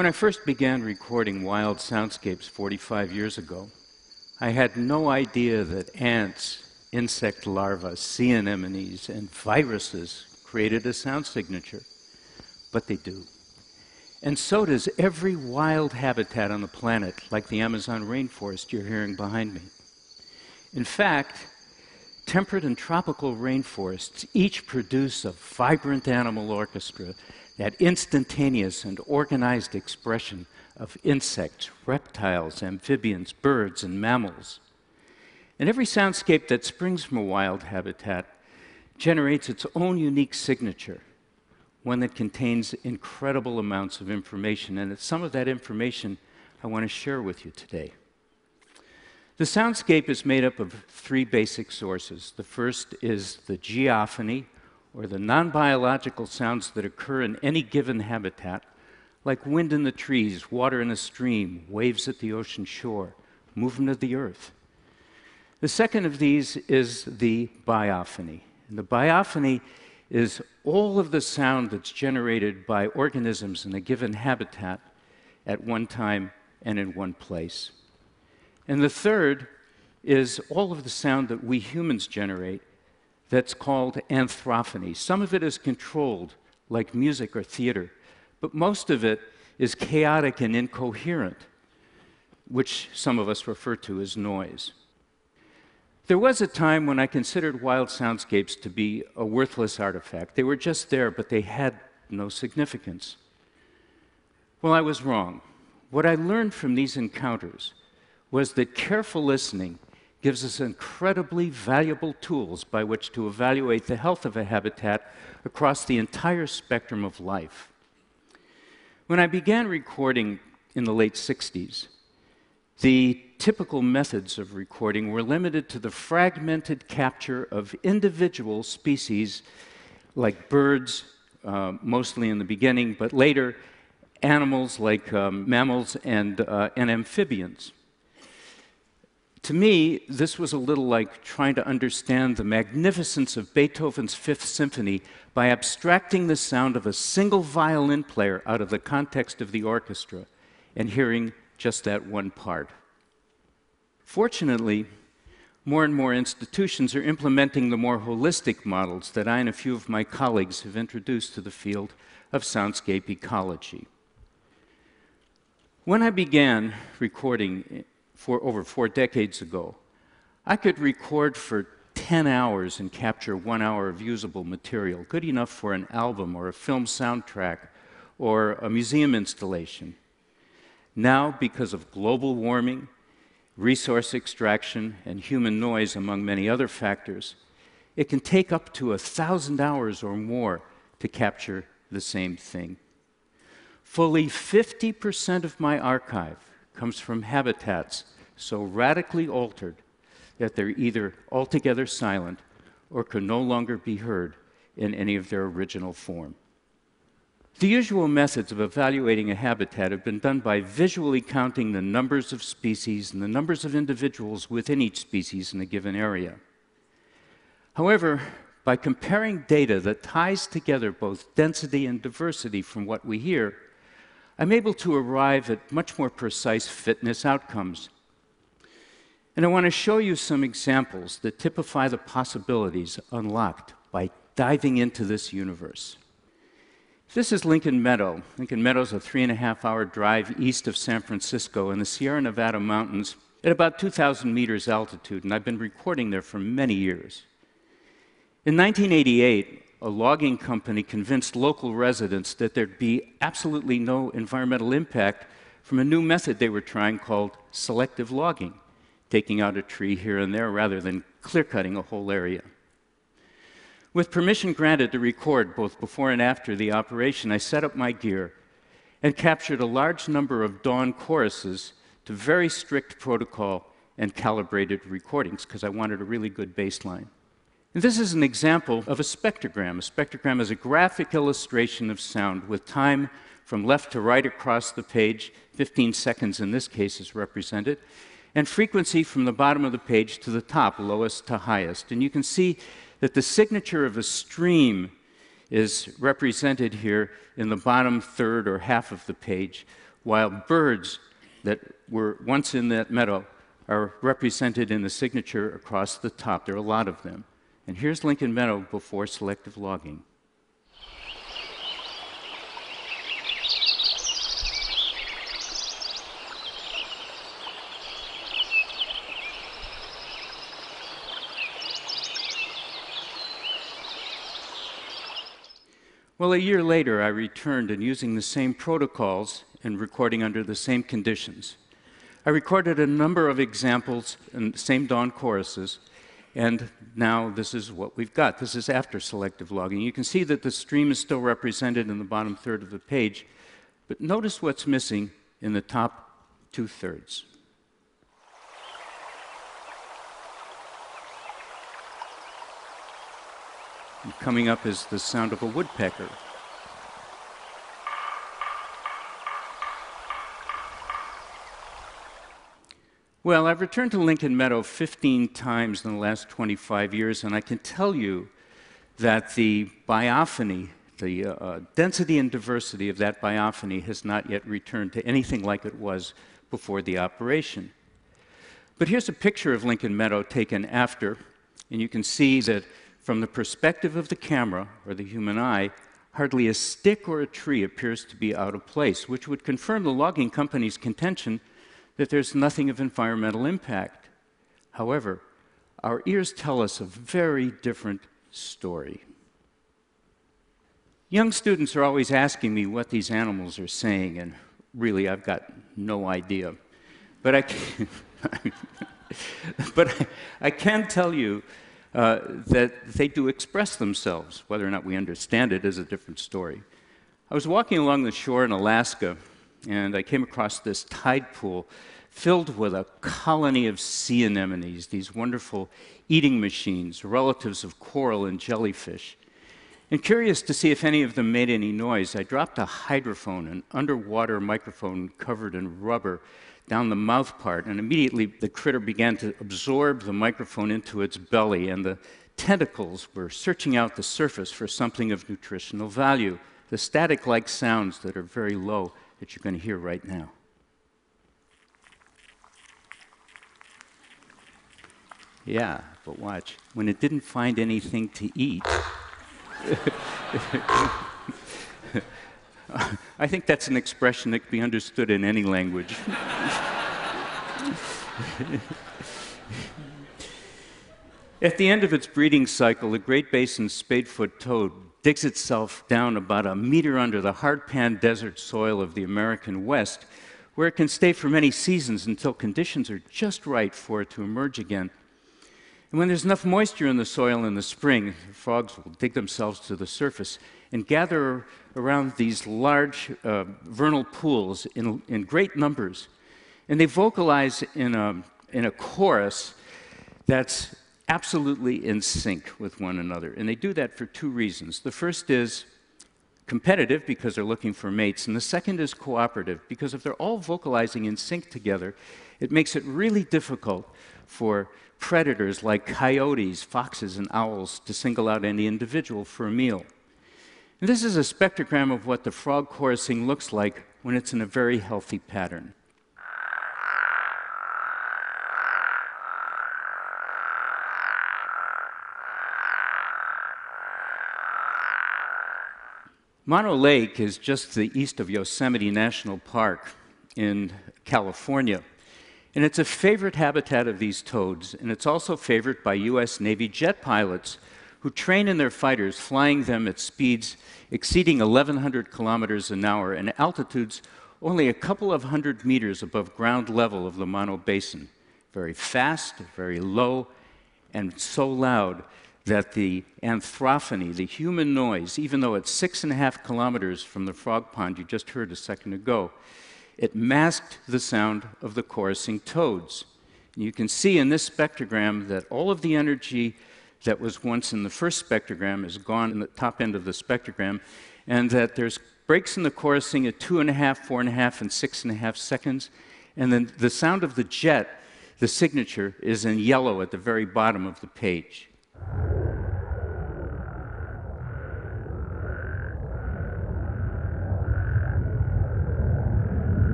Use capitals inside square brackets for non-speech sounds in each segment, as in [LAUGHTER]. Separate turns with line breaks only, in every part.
When I first began recording wild soundscapes 45 years ago, I had no idea that ants, insect larvae, sea anemones, and viruses created a sound signature. But they do. And so does every wild habitat on the planet, like the Amazon rainforest you're hearing behind me. In fact, temperate and tropical rainforests each produce a vibrant animal orchestra, that instantaneous and organized expression of insects, reptiles, amphibians, birds, and mammals. And every soundscape that springs from a wild habitat generates its own unique signature, one that contains incredible amounts of information. And it's some of that information I want to share with you today. The soundscape is made up of three basic sources. The first is the geophony, or the non biological sounds that occur in any given habitat, like wind in the trees, water in a stream, waves at the ocean shore, movement of the earth. The second of these is the biophony. And the biophony is all of the sound that's generated by organisms in a given habitat at one time and in one place. And the third is all of the sound that we humans generate that's called anthrophony. Some of it is controlled, like music or theater, but most of it is chaotic and incoherent, which some of us refer to as noise. There was a time when I considered wild soundscapes to be a worthless artifact. They were just there, but they had no significance. Well, I was wrong. What I learned from these encounters was that careful listening gives us incredibly valuable tools by which to evaluate the health of a habitat across the entire spectrum of life. When I began recording in the late 60s, the typical methods of recording were limited to the fragmented capture of individual species like birds, uh, mostly in the beginning, but later animals like um, mammals and, uh, and amphibians. To me, this was a little like trying to understand the magnificence of Beethoven's Fifth Symphony by abstracting the sound of a single violin player out of the context of the orchestra and hearing just that one part. Fortunately, more and more institutions are implementing the more holistic models that I and a few of my colleagues have introduced to the field of soundscape ecology. When I began recording for over four decades ago, I could record for 10 hours and capture one hour of usable material, good enough for an album or a film soundtrack or a museum installation. Now, because of global warming, resource extraction, and human noise, among many other factors, it can take up to a thousand hours or more to capture the same thing. Fully 50% of my archive comes from habitats so radically altered that they're either altogether silent or can no longer be heard in any of their original form. The usual methods of evaluating a habitat have been done by visually counting the numbers of species and the numbers of individuals within each species in a given area. However, by comparing data that ties together both density and diversity from what we hear, I'm able to arrive at much more precise fitness outcomes. And I want to show you some examples that typify the possibilities unlocked by diving into this universe. This is Lincoln Meadow. Lincoln Meadow is a three and a half hour drive east of San Francisco in the Sierra Nevada mountains at about 2,000 meters altitude, and I've been recording there for many years. In 1988, a logging company convinced local residents that there'd be absolutely no environmental impact from a new method they were trying called selective logging, taking out a tree here and there rather than clear cutting a whole area. With permission granted to record both before and after the operation, I set up my gear and captured a large number of dawn choruses to very strict protocol and calibrated recordings because I wanted a really good baseline. This is an example of a spectrogram. A spectrogram is a graphic illustration of sound with time from left to right across the page, 15 seconds in this case is represented, and frequency from the bottom of the page to the top, lowest to highest. And you can see that the signature of a stream is represented here in the bottom third or half of the page, while birds that were once in that meadow are represented in the signature across the top. There are a lot of them. And here's Lincoln Meadow before selective logging. Well, a year later, I returned and using the same protocols and recording under the same conditions. I recorded a number of examples and same dawn choruses, and now this is what we've got. This is after selective logging. You can see that the stream is still represented in the bottom third of the page, but notice what's missing in the top two thirds. And coming up is the sound of a woodpecker. Well, I've returned to Lincoln Meadow 15 times in the last 25 years, and I can tell you that the biophony, the uh, density and diversity of that biophony has not yet returned to anything like it was before the operation. But here's a picture of Lincoln Meadow taken after, and you can see that from the perspective of the camera or the human eye, hardly a stick or a tree appears to be out of place, which would confirm the logging company's contention that there's nothing of environmental impact. However, our ears tell us a very different story. Young students are always asking me what these animals are saying, and really, I've got no idea. But I can, [LAUGHS] but I, can tell you uh, that they do express themselves. Whether or not we understand it is a different story. I was walking along the shore in Alaska, and I came across this tide pool filled with a colony of sea anemones, these wonderful eating machines, relatives of coral and jellyfish. And curious to see if any of them made any noise, I dropped a hydrophone, an underwater microphone covered in rubber, down the mouth part, and immediately the critter began to absorb the microphone into its belly, and the tentacles were searching out the surface for something of nutritional value, the static like sounds that are very low that you're going to hear right now. Yeah, but watch. When it didn't find anything to eat, [LAUGHS] I think that's an expression that can be understood in any language. [LAUGHS] At the end of its breeding cycle, the Great Basin spadefoot toad digs itself down about a meter under the hardpan desert soil of the American West, where it can stay for many seasons until conditions are just right for it to emerge again. And when there's enough moisture in the soil in the spring, the frogs will dig themselves to the surface and gather around these large uh, vernal pools in, in great numbers. And they vocalize in a, in a chorus that's absolutely in sync with one another. And they do that for two reasons. The first is competitive because they're looking for mates, and the second is cooperative because if they're all vocalizing in sync together, it makes it really difficult for predators like coyotes, foxes, and owls to single out any individual for a meal. And this is a spectrogram of what the frog chorusing looks like when it's in a very healthy pattern. Mono Lake is just to the east of Yosemite National Park in California. And it's a favorite habitat of these toads, and it's also favored by US Navy jet pilots who train in their fighters, flying them at speeds exceeding 1,100 kilometers an hour and altitudes only a couple of hundred meters above ground level of the Mono Basin. Very fast, very low, and so loud that the anthrophony, the human noise, even though it's six and a half kilometers from the frog pond you just heard a second ago, it masked the sound of the chorusing toads. And you can see in this spectrogram that all of the energy that was once in the first spectrogram is gone in the top end of the spectrogram, and that there's breaks in the chorusing at two and a half, four and a half, and six and a half seconds. And then the sound of the jet, the signature, is in yellow at the very bottom of the page.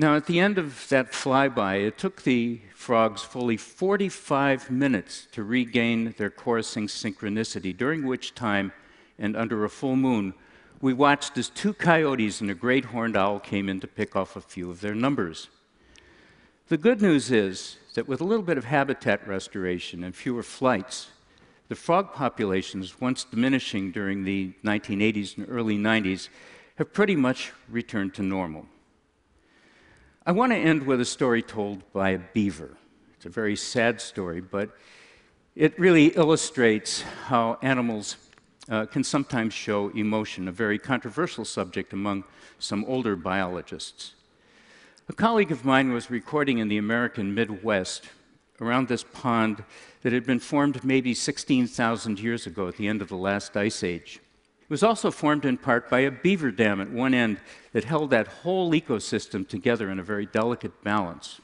Now, at the end of that flyby, it took the frogs fully 45 minutes to regain their chorusing synchronicity, during which time, and under a full moon, we watched as two coyotes and a great horned owl came in to pick off a few of their numbers. The good news is that with a little bit of habitat restoration and fewer flights, the frog populations, once diminishing during the 1980s and early 90s, have pretty much returned to normal. I want to end with a story told by a beaver. It's a very sad story, but it really illustrates how animals uh, can sometimes show emotion, a very controversial subject among some older biologists. A colleague of mine was recording in the American Midwest around this pond that had been formed maybe 16,000 years ago at the end of the last ice age. It was also formed in part by a beaver dam at one end that held that whole ecosystem together in a very delicate balance.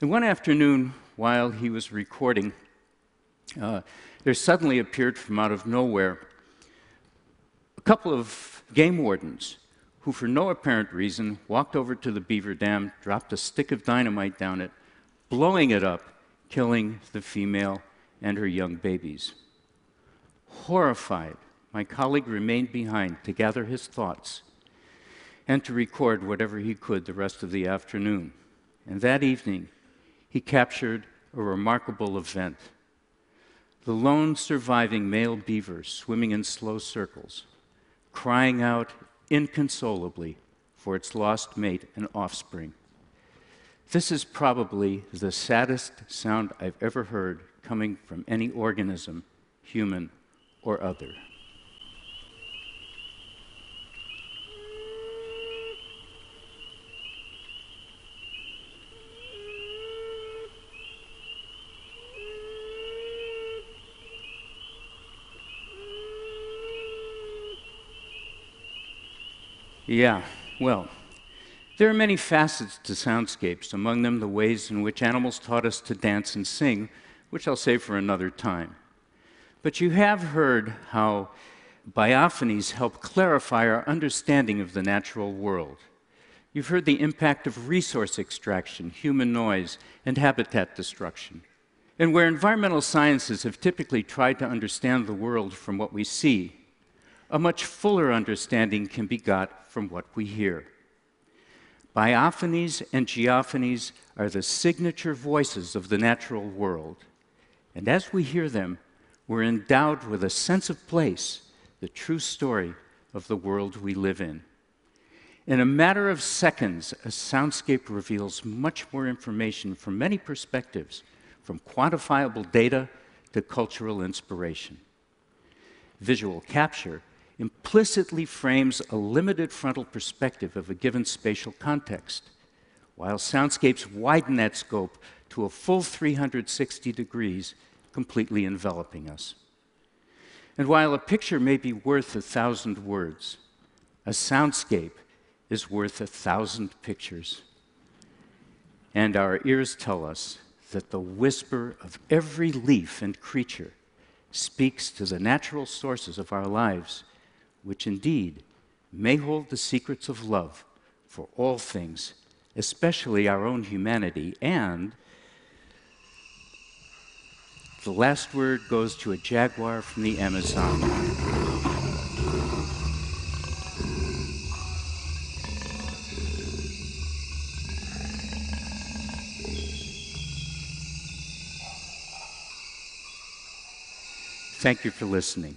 And one afternoon, while he was recording, uh, there suddenly appeared from out of nowhere a couple of game wardens who, for no apparent reason, walked over to the beaver dam, dropped a stick of dynamite down it, blowing it up, killing the female and her young babies. Horrified, my colleague remained behind to gather his thoughts and to record whatever he could the rest of the afternoon. And that evening, he captured a remarkable event. The lone surviving male beaver swimming in slow circles, crying out inconsolably for its lost mate and offspring. This is probably the saddest sound I've ever heard coming from any organism, human or other. Yeah, well, there are many facets to soundscapes, among them the ways in which animals taught us to dance and sing, which I'll save for another time. But you have heard how biophonies help clarify our understanding of the natural world. You've heard the impact of resource extraction, human noise, and habitat destruction. And where environmental sciences have typically tried to understand the world from what we see, a much fuller understanding can be got from what we hear. Biophonies and geophonies are the signature voices of the natural world. And as we hear them, we're endowed with a sense of place, the true story of the world we live in. In a matter of seconds, a soundscape reveals much more information from many perspectives, from quantifiable data to cultural inspiration. Visual capture implicitly frames a limited frontal perspective of a given spatial context, while soundscapes widen that scope to a full 360 degrees, completely enveloping us. And while a picture may be worth a thousand words, a soundscape is worth a thousand pictures. And our ears tell us that the whisper of every leaf and creature speaks to the natural sources of our lives which indeed may hold the secrets of love for all things, especially our own humanity. And the last word goes to a jaguar from the Amazon. Thank you for listening.